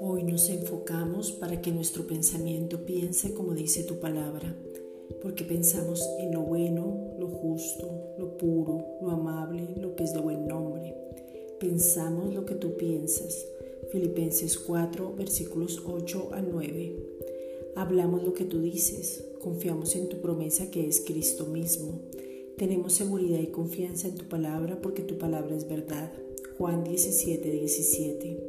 Hoy nos enfocamos para que nuestro pensamiento piense como dice tu palabra, porque pensamos en lo bueno, lo justo, lo puro, lo amable, lo que es de buen nombre. Pensamos lo que tú piensas. Filipenses 4, versículos 8 al 9. Hablamos lo que tú dices, confiamos en tu promesa que es Cristo mismo. Tenemos seguridad y confianza en tu palabra porque tu palabra es verdad. Juan 17, 17.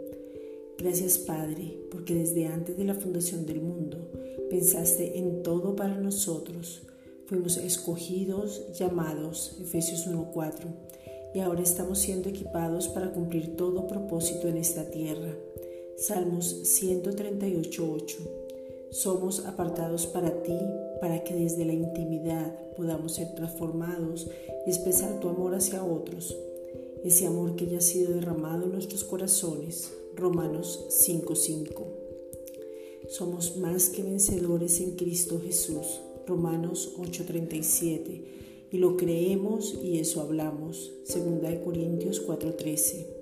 Gracias Padre, porque desde antes de la fundación del mundo pensaste en todo para nosotros. Fuimos escogidos, llamados, Efesios 1.4, y ahora estamos siendo equipados para cumplir todo propósito en esta tierra. Salmos 138.8. Somos apartados para ti, para que desde la intimidad podamos ser transformados y expresar tu amor hacia otros, ese amor que ya ha sido derramado en nuestros corazones Romanos 5:5. Somos más que vencedores en Cristo Jesús. Romanos 8:37. Y lo creemos y eso hablamos. 2 Corintios 4:13.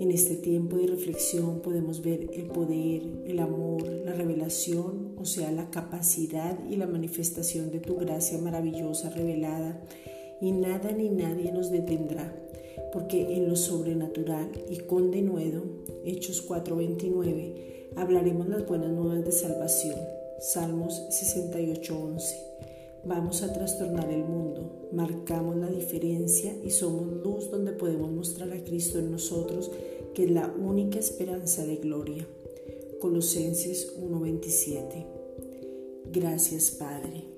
En este tiempo de reflexión podemos ver el poder, el amor, la revelación, o sea, la capacidad y la manifestación de tu gracia maravillosa revelada, y nada ni nadie nos detendrá porque en lo sobrenatural y con denuedo, Hechos 4:29, hablaremos las buenas nuevas de salvación. Salmos 68:11. Vamos a trastornar el mundo, marcamos la diferencia y somos luz donde podemos mostrar a Cristo en nosotros, que es la única esperanza de gloria. Colosenses 1:27. Gracias Padre.